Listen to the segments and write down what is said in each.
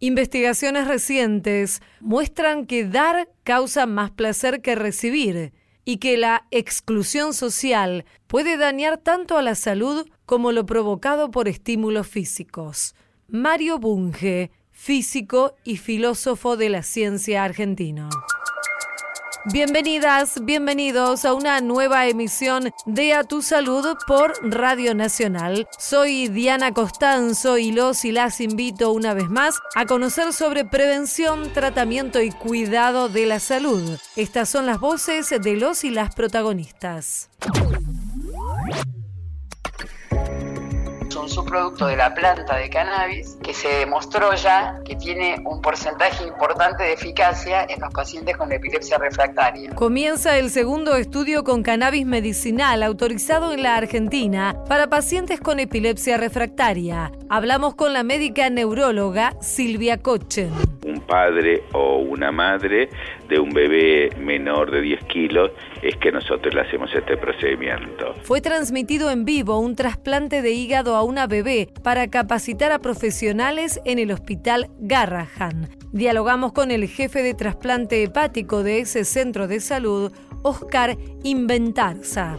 Investigaciones recientes muestran que dar causa más placer que recibir y que la exclusión social puede dañar tanto a la salud como lo provocado por estímulos físicos. Mario Bunge, físico y filósofo de la ciencia argentino. Bienvenidas, bienvenidos a una nueva emisión de A Tu Salud por Radio Nacional. Soy Diana Costanzo y los y las invito una vez más a conocer sobre prevención, tratamiento y cuidado de la salud. Estas son las voces de los y las protagonistas un subproducto de la planta de cannabis que se demostró ya que tiene un porcentaje importante de eficacia en los pacientes con epilepsia refractaria. Comienza el segundo estudio con cannabis medicinal autorizado en la Argentina para pacientes con epilepsia refractaria. Hablamos con la médica neuróloga Silvia Cochen. Padre o una madre de un bebé menor de 10 kilos es que nosotros le hacemos este procedimiento. Fue transmitido en vivo un trasplante de hígado a una bebé para capacitar a profesionales en el hospital Garrahan. Dialogamos con el jefe de trasplante hepático de ese centro de salud, Oscar Inventarza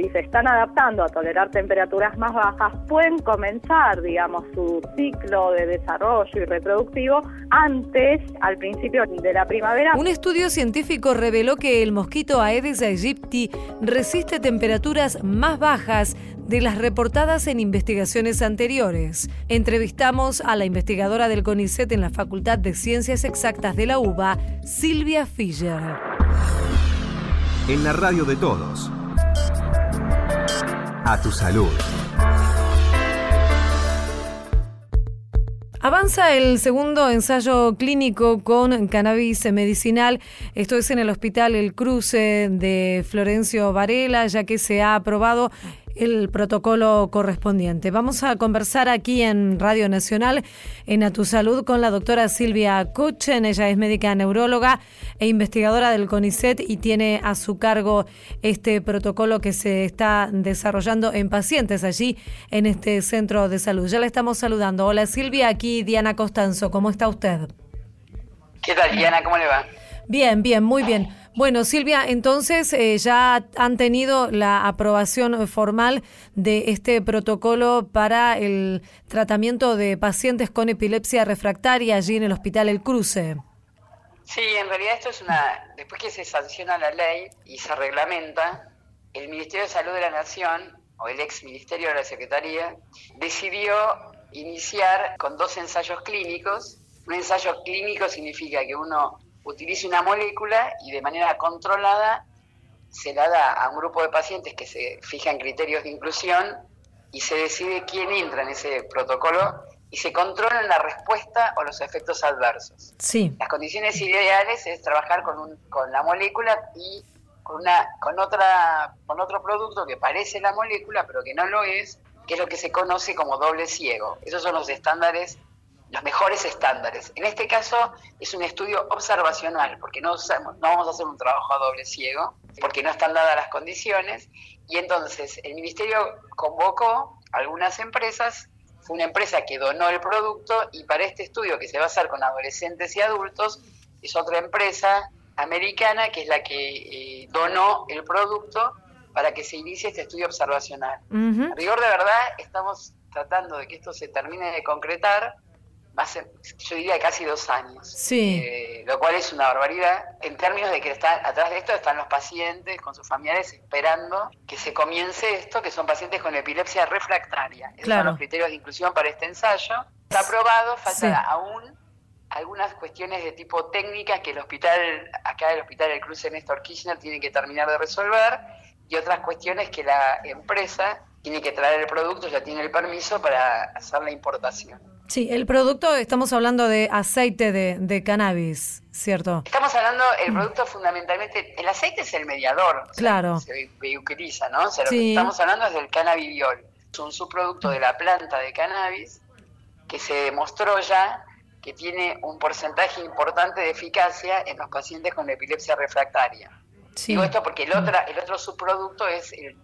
si se están adaptando a tolerar temperaturas más bajas, pueden comenzar, digamos, su ciclo de desarrollo y reproductivo antes, al principio de la primavera. Un estudio científico reveló que el mosquito Aedes aegypti resiste temperaturas más bajas de las reportadas en investigaciones anteriores. Entrevistamos a la investigadora del CONICET en la Facultad de Ciencias Exactas de la UBA, Silvia Fischer. En la radio de todos a tu salud. Avanza el segundo ensayo clínico con cannabis medicinal. Esto es en el Hospital El Cruce de Florencio Varela, ya que se ha aprobado el protocolo correspondiente. Vamos a conversar aquí en Radio Nacional, en A Tu Salud, con la doctora Silvia Kuchen. Ella es médica neuróloga e investigadora del CONICET y tiene a su cargo este protocolo que se está desarrollando en pacientes allí en este centro de salud. Ya la estamos saludando. Hola Silvia, aquí Diana Costanzo. ¿Cómo está usted? ¿Qué tal, Diana? ¿Cómo le va? Bien, bien, muy bien. Bueno, Silvia, entonces eh, ya han tenido la aprobación formal de este protocolo para el tratamiento de pacientes con epilepsia refractaria allí en el Hospital El Cruce. Sí, en realidad esto es una, después que se sanciona la ley y se reglamenta, el Ministerio de Salud de la Nación, o el ex Ministerio de la Secretaría, decidió iniciar con dos ensayos clínicos. Un ensayo clínico significa que uno utilice una molécula y de manera controlada se la da a un grupo de pacientes que se fijan criterios de inclusión y se decide quién entra en ese protocolo y se controlan la respuesta o los efectos adversos. Sí. Las condiciones ideales es trabajar con, un, con la molécula y con, una, con, otra, con otro producto que parece la molécula pero que no lo es, que es lo que se conoce como doble ciego. Esos son los estándares los mejores estándares. En este caso es un estudio observacional, porque no, no vamos a hacer un trabajo a doble ciego, porque no están dadas las condiciones, y entonces el Ministerio convocó a algunas empresas, fue una empresa que donó el producto, y para este estudio que se va a hacer con adolescentes y adultos, es otra empresa americana que es la que eh, donó el producto para que se inicie este estudio observacional. A rigor de verdad, estamos tratando de que esto se termine de concretar, hace, yo diría casi dos años. Sí. Eh, lo cual es una barbaridad en términos de que está, atrás de esto están los pacientes con sus familiares esperando que se comience esto, que son pacientes con epilepsia refractaria. Esos son los criterios de inclusión para este ensayo. Está aprobado, falta aún algunas cuestiones de tipo técnicas que el hospital, acá el hospital del Cruce Néstor Kirchner tiene que terminar de resolver y otras cuestiones que la empresa tiene que traer el producto, ya tiene el permiso para hacer la importación. Sí, el producto, estamos hablando de aceite de, cannabis, ¿cierto? Estamos hablando, el producto fundamentalmente, el aceite es el mediador. Claro. se utiliza, ¿no? O sea, lo que estamos hablando es del cannabidiol. Es un subproducto de la planta de cannabis que se demostró ya que tiene un porcentaje importante de eficacia en los pacientes con epilepsia refractaria. Digo esto porque el, otra, el otro subproducto es el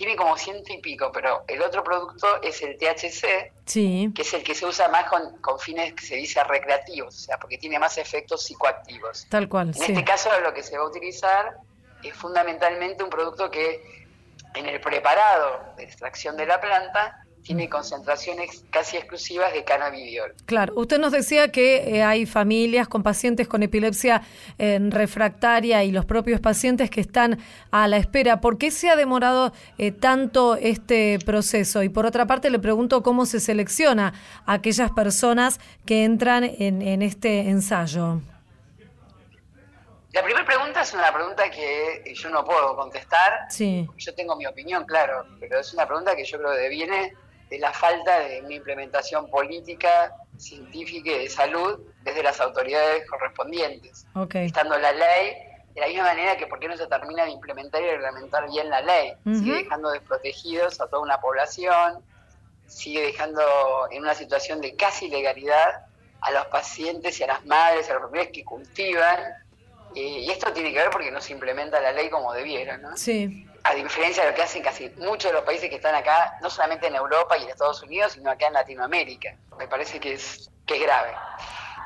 tiene como ciento y pico, pero el otro producto es el THC, Sí. que es el que se usa más con, con fines que se dice recreativos, o sea, porque tiene más efectos psicoactivos. Tal cual, En sí. este caso lo que se va a utilizar es fundamentalmente un producto que en el preparado de extracción de la planta tiene concentraciones casi exclusivas de cannabidiol. Claro, usted nos decía que eh, hay familias con pacientes con epilepsia eh, refractaria y los propios pacientes que están a la espera. ¿Por qué se ha demorado eh, tanto este proceso? Y por otra parte le pregunto cómo se selecciona a aquellas personas que entran en, en este ensayo. La primera pregunta es una pregunta que yo no puedo contestar. Sí. Yo tengo mi opinión, claro, pero es una pregunta que yo creo que deviene de la falta de una implementación política, científica y de salud desde las autoridades correspondientes. Ok. Estando la ley, de la misma manera que por qué no se termina de implementar y reglamentar bien la ley. Sigue Ujú. dejando desprotegidos a toda una población, sigue dejando en una situación de casi ilegalidad a los pacientes y a las madres, a los familiares que cultivan. Eh, y esto tiene que ver porque no se implementa la ley como debiera, ¿no? Sí. A diferencia de lo que hacen casi muchos de los países que están acá, no solamente en Europa y en Estados Unidos, sino acá en Latinoamérica. Me parece que es, que es grave.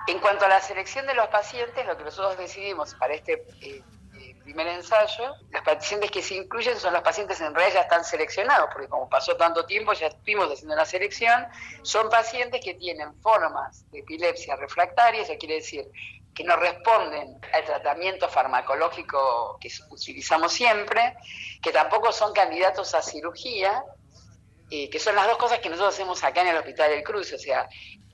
En cuanto a la selección de los pacientes, lo que nosotros decidimos para este eh, eh, primer ensayo, los pacientes que se incluyen son los pacientes en realidad ya están seleccionados, porque como pasó tanto tiempo, ya estuvimos haciendo la selección, son pacientes que tienen formas de epilepsia refractaria, eso quiere decir que no responden al tratamiento farmacológico que utilizamos siempre, que tampoco son candidatos a cirugía, eh, que son las dos cosas que nosotros hacemos acá en el Hospital del Cruce, o sea,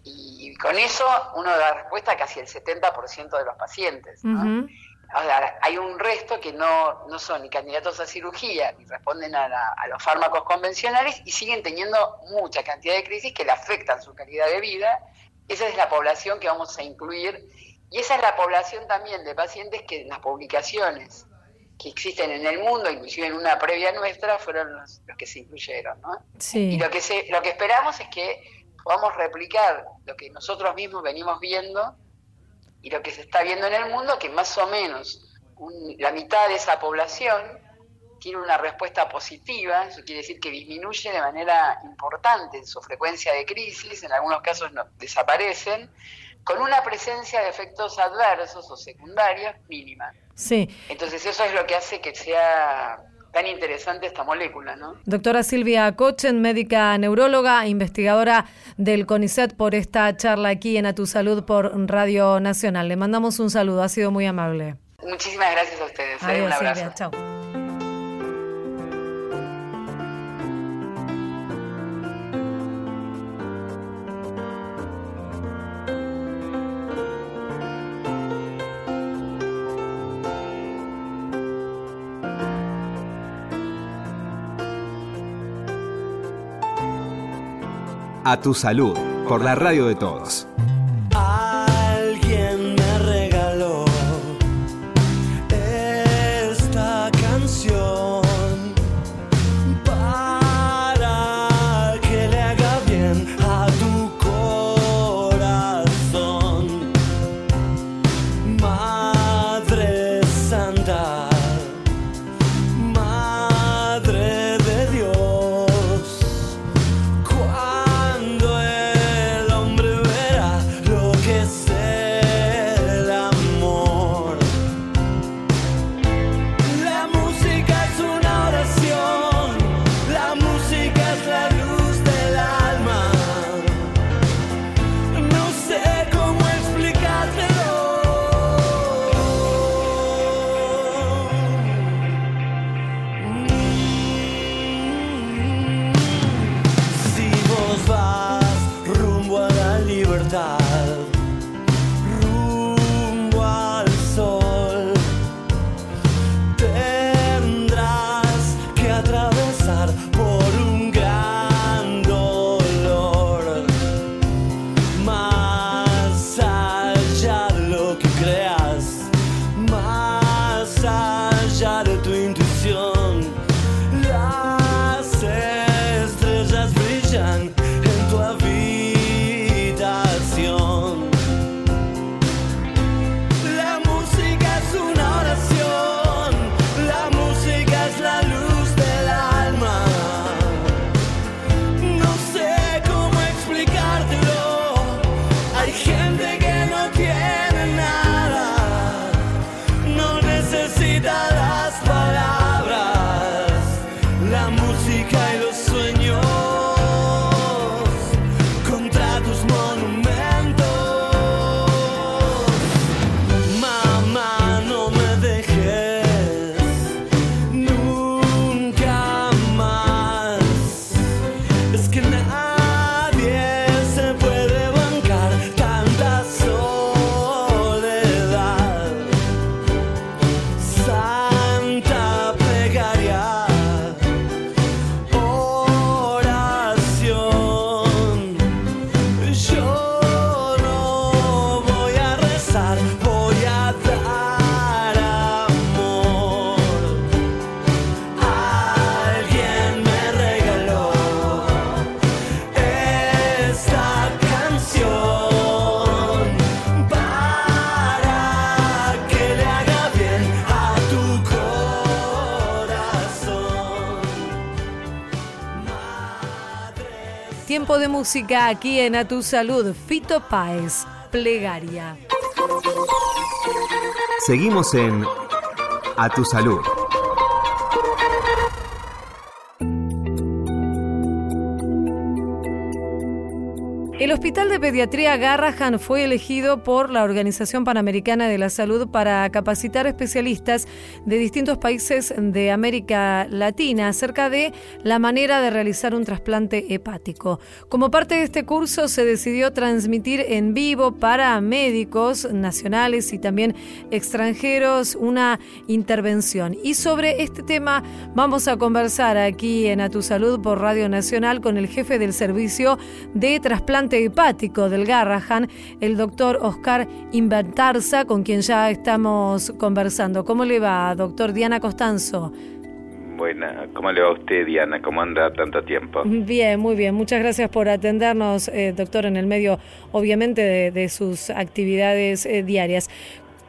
y, y con eso uno da respuesta a casi el 70% de los pacientes. O sea, hay un resto que no, no son ni candidatos a cirugía, ni responden a, la- a los fármacos convencionales y siguen teniendo mucha cantidad de crisis que le afectan su calidad de vida. Esa es la población que vamos a incluir y esa es la población también de pacientes que en las publicaciones que existen en el mundo, inclusive en una previa nuestra, fueron los, los que se incluyeron. ¿no? Sí. Y lo que, se, lo que esperamos es que podamos replicar lo que nosotros mismos venimos viendo y lo que se está viendo en el mundo, que más o menos un- la mitad de esa población tiene una respuesta positiva, eso quiere decir que disminuye de manera importante su frecuencia de crisis, en algunos casos no, desaparecen, con una presencia de efectos adversos o secundarios mínima. Sí. Entonces eso es lo que hace que sea tan interesante esta molécula, ¿no? Doctora Silvia Cochen, médica neuróloga, investigadora del CONICET, por esta charla aquí en A Tu Salud por Radio Nacional. Le mandamos un saludo, ha sido muy amable. Muchísimas gracias a ustedes. ¿eh? Adiós, Un abrazo. Silvia. Chao. A tu salud, por la radio de todos. De música aquí en A Tu Salud. Fito Páez, Plegaria. Seguimos en A Tu Salud. Hospital de Pediatría Garrahan fue elegido por la Organización Panamericana de la Salud para capacitar especialistas de distintos países de América Latina acerca de la manera de realizar un trasplante hepático. Como parte de este curso se decidió transmitir en vivo para médicos nacionales y también extranjeros una intervención. Y sobre este tema vamos a conversar aquí en A Tu Salud por Radio Nacional con el jefe del servicio de trasplante del Garrahan, el doctor Oscar Inventarza, con quien ya estamos conversando. ¿Cómo le va, doctor Diana Costanzo? Buena, ¿cómo le va a usted, Diana? ¿Cómo anda tanto tiempo? Bien, muy bien. Muchas gracias por atendernos, eh, doctor, en el medio, obviamente, de, sus actividades eh, diarias.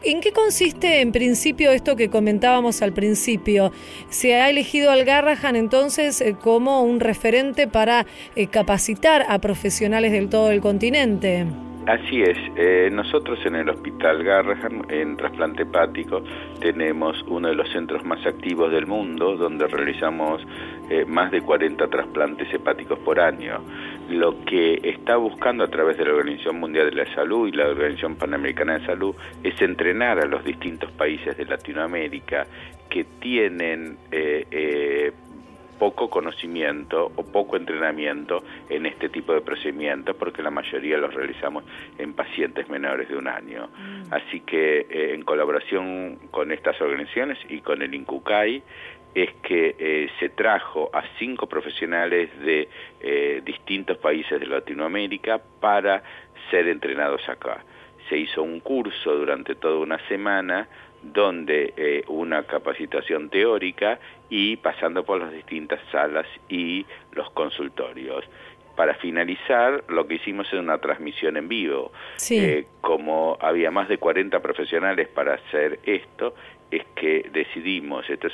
¿En qué consiste en principio esto que comentábamos al principio? Se ha elegido al Garrahan entonces eh, como un referente para eh, capacitar a profesionales del todo el continente. Así es, eh, nosotros en el Hospital Garrahan, en trasplante hepático, tenemos uno de los centros más activos del mundo, donde realizamos eh, más de 40 trasplantes hepáticos por año. Lo que está buscando a través de la Organización Mundial de la Salud y la Organización Panamericana de Salud es entrenar a los distintos países de Latinoamérica que tienen eh, poco conocimiento o poco entrenamiento en este tipo de procedimientos porque la mayoría los realizamos en pacientes menores de un año. Mm. Así que eh, en colaboración con estas organizaciones y con el INCUCAI es que eh, se trajo a cinco profesionales de eh, distintos países de Latinoamérica para ser entrenados acá. Se hizo un curso durante toda una semana donde eh, una capacitación teórica y pasando por las distintas salas y los consultorios. Para finalizar, lo que hicimos es una transmisión en vivo. Eh, como había más de 40 profesionales para hacer esto, es que decidimos, esto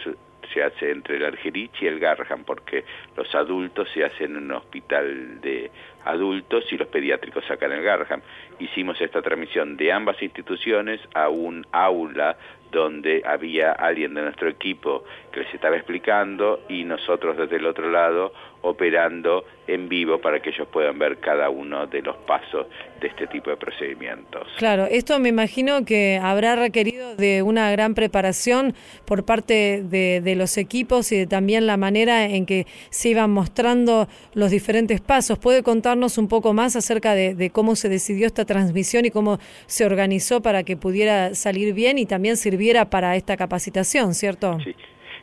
se hace entre el Argerich y el Garham, porque los adultos se hacen en un hospital de adultos y los pediátricos sacan el Garham. Hicimos esta transmisión de ambas instituciones a un aula donde había alguien de nuestro equipo que les estaba explicando y nosotros desde el otro lado operando en vivo para que ellos puedan ver cada uno de los pasos de este tipo de procedimientos. Claro, esto me imagino que habrá requerido de una gran preparación por parte de, los equipos y de también la manera en que se iban mostrando los diferentes pasos. ¿Puede contarnos un poco más acerca de, de cómo se decidió esta transmisión y cómo se organizó para que pudiera salir bien y también sirviera para esta capacitación, cierto? Sí.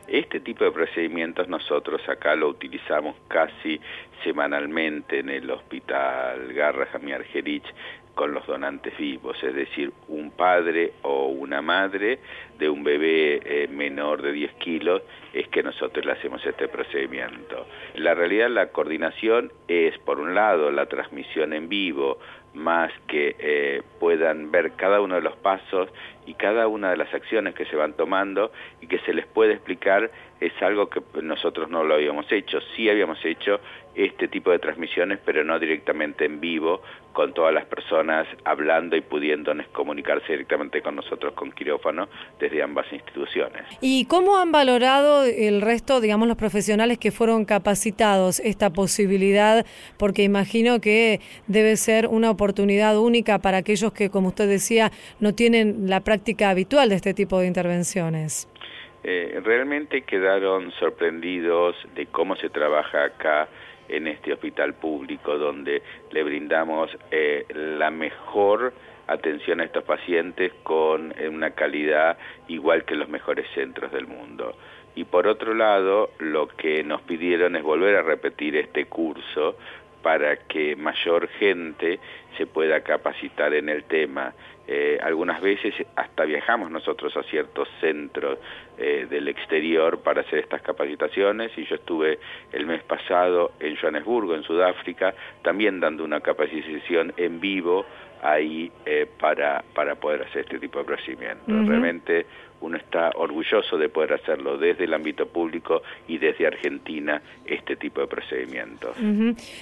Este tipo de procedimientos nosotros acá lo utilizamos casi semanalmente en el hospital Garrahan y Argerich con los donantes vivos, es decir, un padre o una madre de un bebé eh, menor de 10 kilos es que nosotros le hacemos este procedimiento. En la realidad la coordinación es, por un lado, la transmisión en vivo, más que eh, puedan ver cada uno de los pasos y cada una de las acciones que se van tomando y que se les puede explicar es algo que nosotros no lo habíamos hecho. Sí habíamos hecho este tipo de transmisiones, pero no directamente en vivo, con todas las personas hablando y pudiéndonos comunicarse directamente con nosotros con quirófano desde ambas instituciones. ¿Y cómo han valorado el resto, digamos, los profesionales que fueron capacitados esta posibilidad? Porque imagino que debe ser una oportunidad única para aquellos que, como usted decía, no tienen la práctica habitual de este tipo de intervenciones. Eh, realmente quedaron sorprendidos de cómo se trabaja acá en este hospital público donde le brindamos eh, la mejor atención a estos pacientes con eh, una calidad igual que los mejores centros del mundo. Y por otro lado, lo que nos pidieron es volver a repetir este curso para que mayor gente se pueda capacitar en el tema. Eh, algunas veces hasta viajamos nosotros a ciertos centros eh, del exterior para hacer estas capacitaciones y yo estuve el mes pasado en Johannesburgo, en Sudáfrica, también dando una capacitación en vivo ahí eh, para, para poder hacer este tipo de procedimientos. Realmente uno está orgulloso de poder hacerlo desde el ámbito público y desde Argentina este tipo de procedimientos.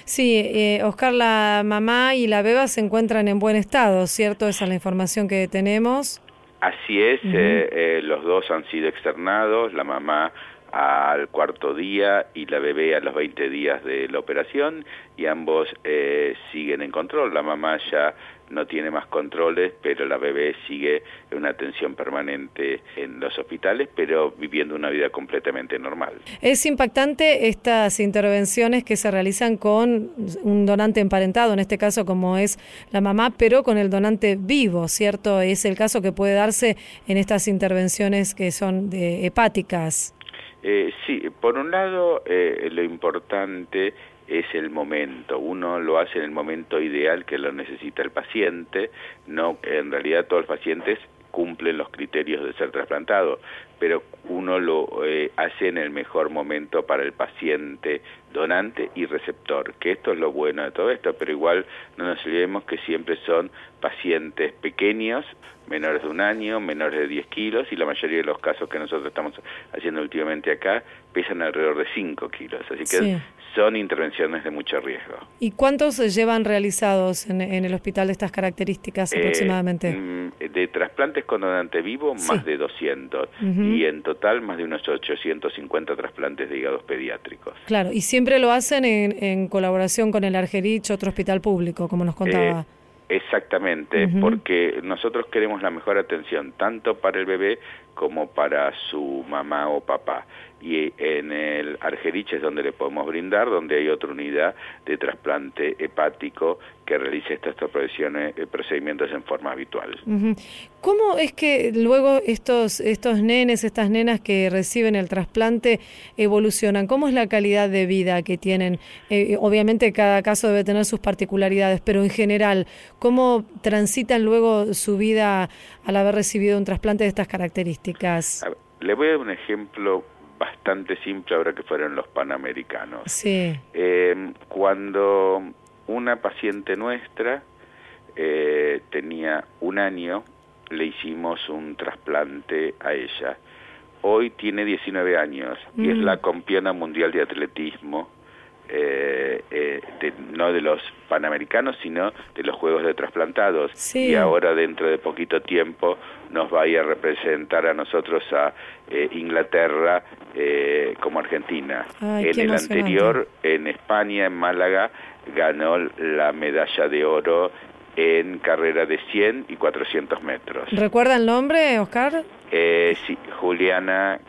Sí, eh, Oscar, la mamá y la beba se encuentran en buen estado, ¿cierto? Esa es la información que tenemos. Así es, eh, eh, los dos han sido externados, la mamá al cuarto día y la bebé a los 20 días de la operación y ambos eh, siguen en control. La mamá ya no tiene más controles, pero la bebé sigue en una atención permanente en los hospitales, pero viviendo una vida completamente normal. Es impactante estas intervenciones que se realizan con un donante emparentado, en este caso como es la mamá, pero con el donante vivo, ¿cierto? Es el caso que puede darse en estas intervenciones que son de hepáticas. Eh, sí, por un lado, eh, lo importante es el momento. Uno lo hace en el momento ideal que lo necesita el paciente. No, en realidad todos los pacientes cumplen los criterios de ser trasplantado, pero uno lo eh, hace en el mejor momento para el paciente donante y receptor, que esto es lo bueno de todo esto, pero igual no nos olvidemos que siempre son pacientes pequeños, menores de un año, menores de 10 kilos, y la mayoría de los casos que nosotros estamos haciendo últimamente acá pesan alrededor de 5 kilos, así que son intervenciones de mucho riesgo. ¿Y cuántos llevan realizados en, el hospital de estas características eh, aproximadamente? Mm, de trasplantes con donante vivo, más de 200. Y en total, más de unos 850 trasplantes de hígados pediátricos. Claro, y siempre lo hacen en, colaboración con el Argerich, otro hospital público, como nos contaba. Eh, exactamente, porque nosotros queremos la mejor atención, tanto para el bebé como para su mamá o papá y en el Argerich es donde le podemos brindar, donde hay otra unidad de trasplante hepático que realice estos eh, procedimientos en forma habitual. ¿Cómo es que luego estos, estos nenes, estas nenas que reciben el trasplante evolucionan? ¿Cómo es la calidad de vida que tienen? Eh, obviamente cada caso debe tener sus particularidades, pero en general, ¿cómo transitan luego su vida al haber recibido un trasplante de estas características? le voy a dar un ejemplo bastante simple ahora que fueron los panamericanos. Sí. Eh, cuando una paciente nuestra eh, tenía un año, le hicimos un trasplante a ella. Hoy tiene 19 años y es mm. la campeona mundial de atletismo eh, eh, no de los panamericanos, sino de los Juegos de Trasplantados. Y ahora, dentro de poquito tiempo, nos va a ir a representar a nosotros a eh, Inglaterra eh, como Argentina. en el anterior, en España, en Málaga, ganó la medalla de oro en carrera de 100 y 400 metros. ¿Recuerda el nombre, Oscar? Eh, sí, Juliana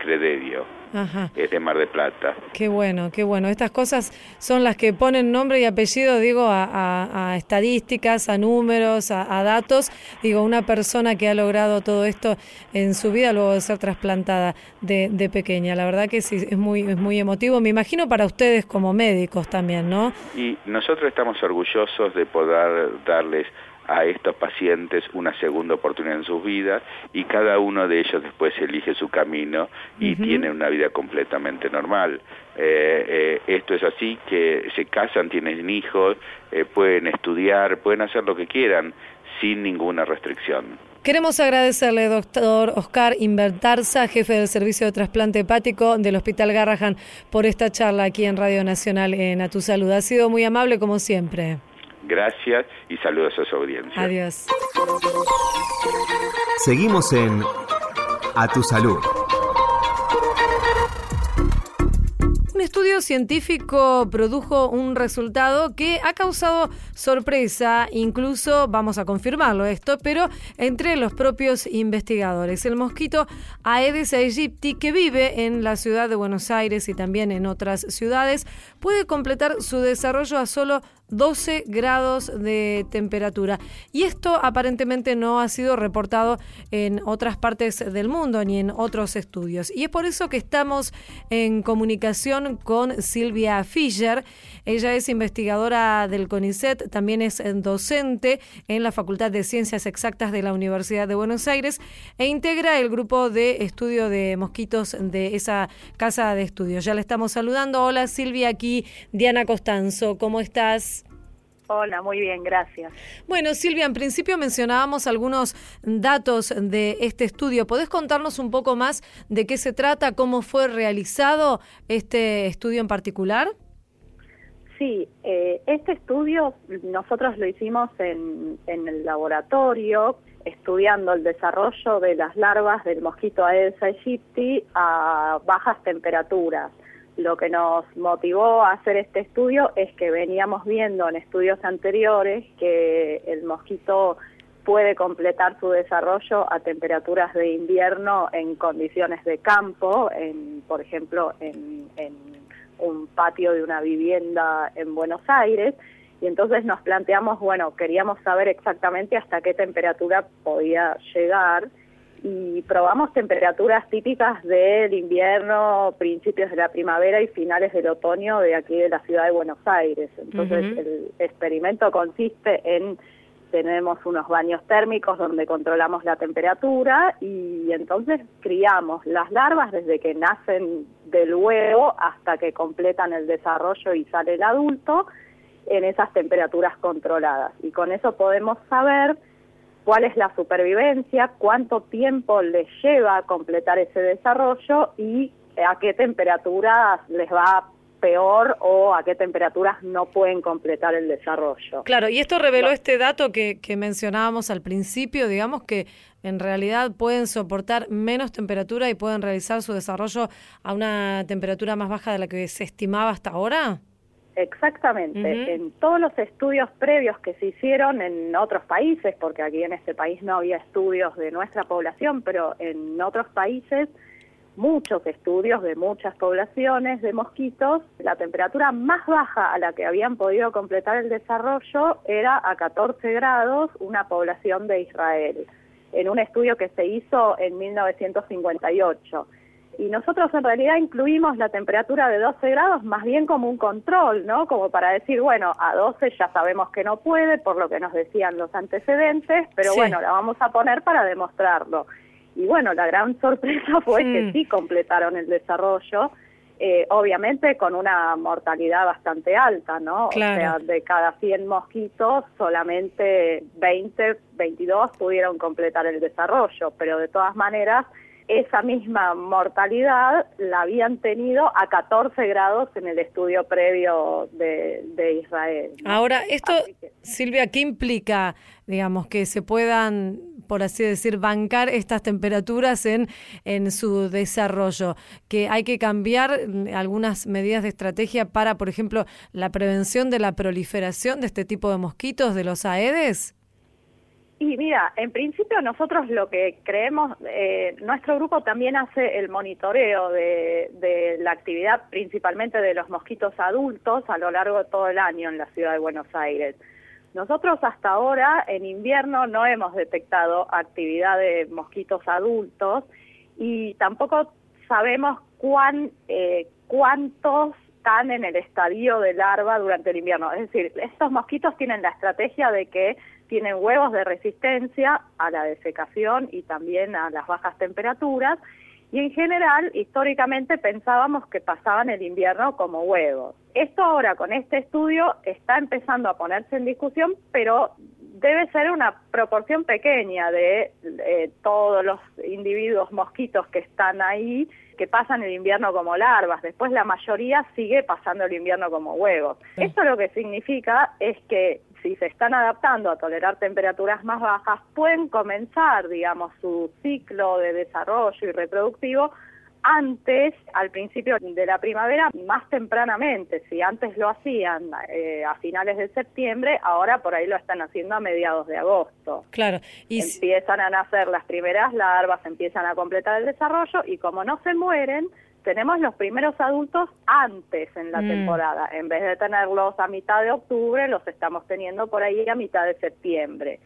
Crederio. Es de Mar de Plata. Qué bueno, qué bueno. Estas cosas son las que ponen nombre y apellido, digo, a, estadísticas, a números, a, datos. Digo, una persona que ha logrado todo esto en su vida luego de ser trasplantada de, de pequeña. La verdad que sí, es muy, es muy emotivo. Me imagino para ustedes como médicos también, ¿no? Y nosotros estamos orgullosos de poder darles a estos pacientes una segunda oportunidad en sus vidas y cada uno de ellos después elige su camino y tiene una vida completamente normal. Eh, eh, esto es así, que se casan, tienen hijos, eh, pueden estudiar, pueden hacer lo que quieran sin ninguna restricción. Queremos agradecerle, doctor Oscar Invertarza, jefe del Servicio de Trasplante Hepático del Hospital Garrahan, por esta charla aquí en Radio Nacional en A Tu Salud. Ha sido muy amable como siempre. Gracias y saludos a su audiencia. Adiós. Seguimos en A Tu Salud. Un estudio científico produjo un resultado que ha causado sorpresa, incluso vamos a confirmarlo esto, pero entre los propios investigadores. El mosquito Aedes aegypti, que vive en la ciudad de Buenos Aires y también en otras ciudades, puede completar su desarrollo a solo 12 grados de temperatura. Y esto aparentemente no ha sido reportado en otras partes del mundo ni en otros estudios. Y es por eso que estamos en comunicación con Silvia Fischer. Ella es investigadora del CONICET, también es docente en la Facultad de Ciencias Exactas de la Universidad de Buenos Aires e integra el grupo de estudio de mosquitos de esa casa de estudios. Ya le estamos saludando. Hola Silvia, aquí Diana Costanzo, ¿cómo estás? Hola, muy bien, gracias. Bueno, Silvia, en principio mencionábamos algunos datos de este estudio. ¿Podés contarnos un poco más de qué se trata, cómo fue realizado este estudio en particular? Sí, eh, este estudio nosotros lo hicimos en, en el laboratorio estudiando el desarrollo de las larvas del mosquito Aedes aegypti a bajas temperaturas. Lo que nos motivó a hacer este estudio es que veníamos viendo en estudios anteriores que el mosquito puede completar su desarrollo a temperaturas de invierno en condiciones de campo, en, por ejemplo, en, en un patio de una vivienda en Buenos Aires, y entonces nos planteamos, bueno, queríamos saber exactamente hasta qué temperatura podía llegar y probamos temperaturas típicas del invierno, principios de la primavera y finales del otoño de aquí de la ciudad de Buenos Aires. Entonces el experimento consiste en tenemos unos baños térmicos donde controlamos la temperatura y entonces criamos las larvas desde que nacen del huevo hasta que completan el desarrollo y sale el adulto en esas temperaturas controladas. Y con eso podemos saber cuál es la supervivencia, cuánto tiempo les lleva a completar ese desarrollo y a qué temperaturas les va peor o a qué temperaturas no pueden completar el desarrollo. Claro, y esto reveló este dato que, que mencionábamos al principio, digamos que en realidad pueden soportar menos temperatura y pueden realizar su desarrollo a una temperatura más baja de la que se estimaba hasta ahora. Exactamente. En todos los estudios previos que se hicieron en otros países, porque aquí en este país no había estudios de nuestra población, pero en otros países muchos estudios de muchas poblaciones de mosquitos, la temperatura más baja a la que habían podido completar el desarrollo era a 14 grados una población de Israel, en un estudio que se hizo en 1958 y nosotros en realidad incluimos la temperatura de 12 grados más bien como un control, ¿no? Como para decir, bueno, a 12 ya sabemos que no puede, por lo que nos decían los antecedentes, pero bueno, la vamos a poner para demostrarlo. Y bueno, la gran sorpresa fue que sí completaron el desarrollo, eh, obviamente con una mortalidad bastante alta, ¿no? O sea, de cada 100 mosquitos, solamente 20, 22 pudieron completar el desarrollo, pero de todas maneras esa misma mortalidad la habían tenido a 14 grados en el estudio previo de, Israel. Ahora, esto, Silvia, ¿qué implica, digamos, que se puedan, por así decir, bancar estas temperaturas en, en su desarrollo? ¿Que hay que cambiar mm, algunas medidas de estrategia para, por ejemplo, la prevención de la proliferación de este tipo de mosquitos, de los aedes? Y mira, en principio nosotros lo que creemos, eh, nuestro grupo también hace el monitoreo de, de, la actividad principalmente de los mosquitos adultos a lo largo de todo el año en la ciudad de Buenos Aires. Nosotros hasta ahora en invierno no hemos detectado actividad de mosquitos adultos y tampoco sabemos cuán, eh, cuántos están en el estadio de larva durante el invierno. Es decir, estos mosquitos tienen la estrategia de que tienen huevos de resistencia a la desecación y también a las bajas temperaturas y en general históricamente pensábamos que pasaban el invierno como huevos. Esto ahora con este estudio está empezando a ponerse en discusión, pero debe ser una proporción pequeña de, todos los individuos mosquitos que están ahí que pasan el invierno como larvas, después la mayoría sigue pasando el invierno como huevos. Esto lo que significa es que si se están adaptando a tolerar temperaturas más bajas, pueden comenzar, digamos, su ciclo de desarrollo y reproductivo antes, al principio de la primavera, más tempranamente. Si antes lo hacían eh, a finales de septiembre, ahora por ahí lo están haciendo a mediados de agosto. Claro. Y empiezan a nacer las primeras larvas, empiezan a completar el desarrollo y como no se mueren, tenemos los primeros adultos antes en la mm. temporada. En vez de tenerlos a mitad de octubre, los estamos teniendo por ahí a mitad de septiembre.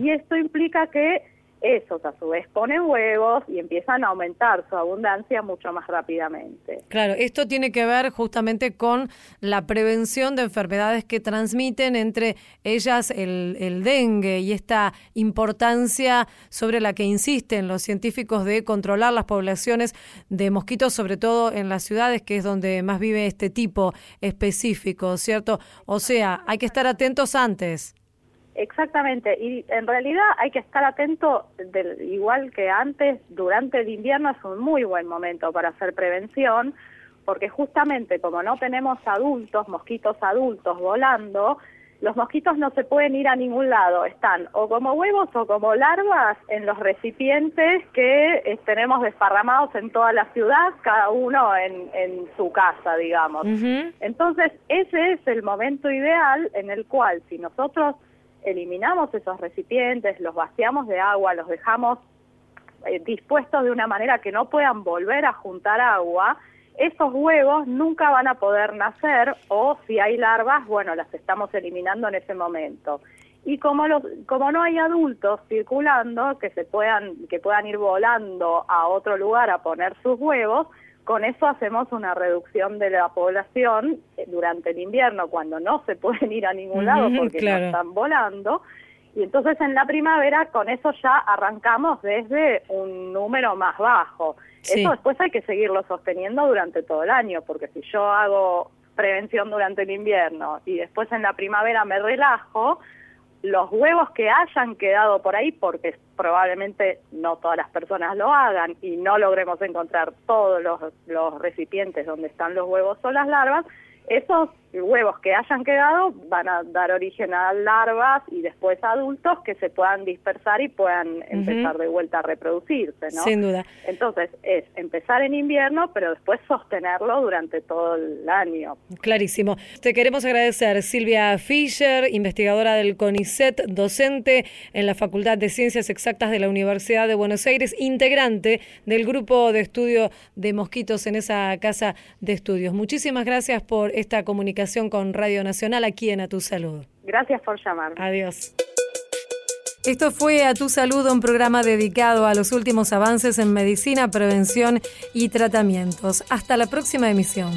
Y esto implica que esos a su vez ponen huevos y empiezan a aumentar su abundancia mucho más rápidamente. Claro, esto tiene que ver justamente con la prevención de enfermedades que transmiten, entre ellas el, el dengue y esta importancia sobre la que insisten los científicos de controlar las poblaciones de mosquitos, sobre todo en las ciudades, que es donde más vive este tipo específico, ¿cierto? O sea, hay que estar atentos antes. Exactamente, y en realidad hay que estar atento, del, igual que antes, durante el invierno es un muy buen momento para hacer prevención, porque justamente como no tenemos adultos, mosquitos adultos volando, los mosquitos no se pueden ir a ningún lado, están o como huevos o como larvas en los recipientes que eh, tenemos desparramados en toda la ciudad, cada uno en, en su casa, digamos. Entonces, ese es el momento ideal en el cual si nosotros eliminamos esos recipientes, los vaciamos de agua, los dejamos eh, dispuestos de una manera que no puedan volver a juntar agua, esos huevos nunca van a poder nacer o si hay larvas, bueno, las estamos eliminando en ese momento. Y como, los, como no hay adultos circulando que se puedan que puedan ir volando a otro lugar a poner sus huevos, con eso hacemos una reducción de la población eh, durante el invierno, cuando no se pueden ir a ningún lado porque no están volando. Y entonces en la primavera con eso ya arrancamos desde un número más bajo. Eso después hay que seguirlo sosteniendo durante todo el año, porque si yo hago prevención durante el invierno y después en la primavera me relajo, los huevos que hayan quedado por ahí, porque probablemente no todas las personas lo hagan y no logremos encontrar todos los, los recipientes donde están los huevos o las larvas, esos huevos que hayan quedado van a dar origen a larvas y después adultos que se puedan dispersar y puedan empezar de vuelta a reproducirse, ¿no? Sin duda. Entonces es empezar en invierno, pero después sostenerlo durante todo el año. Clarísimo. Te queremos agradecer, Silvia Fischer, investigadora del CONICET, docente en la Facultad de Ciencias Exactas de la Universidad de Buenos Aires, integrante del grupo de estudio de mosquitos en esa casa de estudios. Muchísimas gracias por esta comunicación con Radio Nacional aquí en A Tu Salud. Gracias por llamar. Adiós. Esto fue A Tu Salud, un programa dedicado a los últimos avances en medicina, prevención y tratamientos. Hasta la próxima emisión.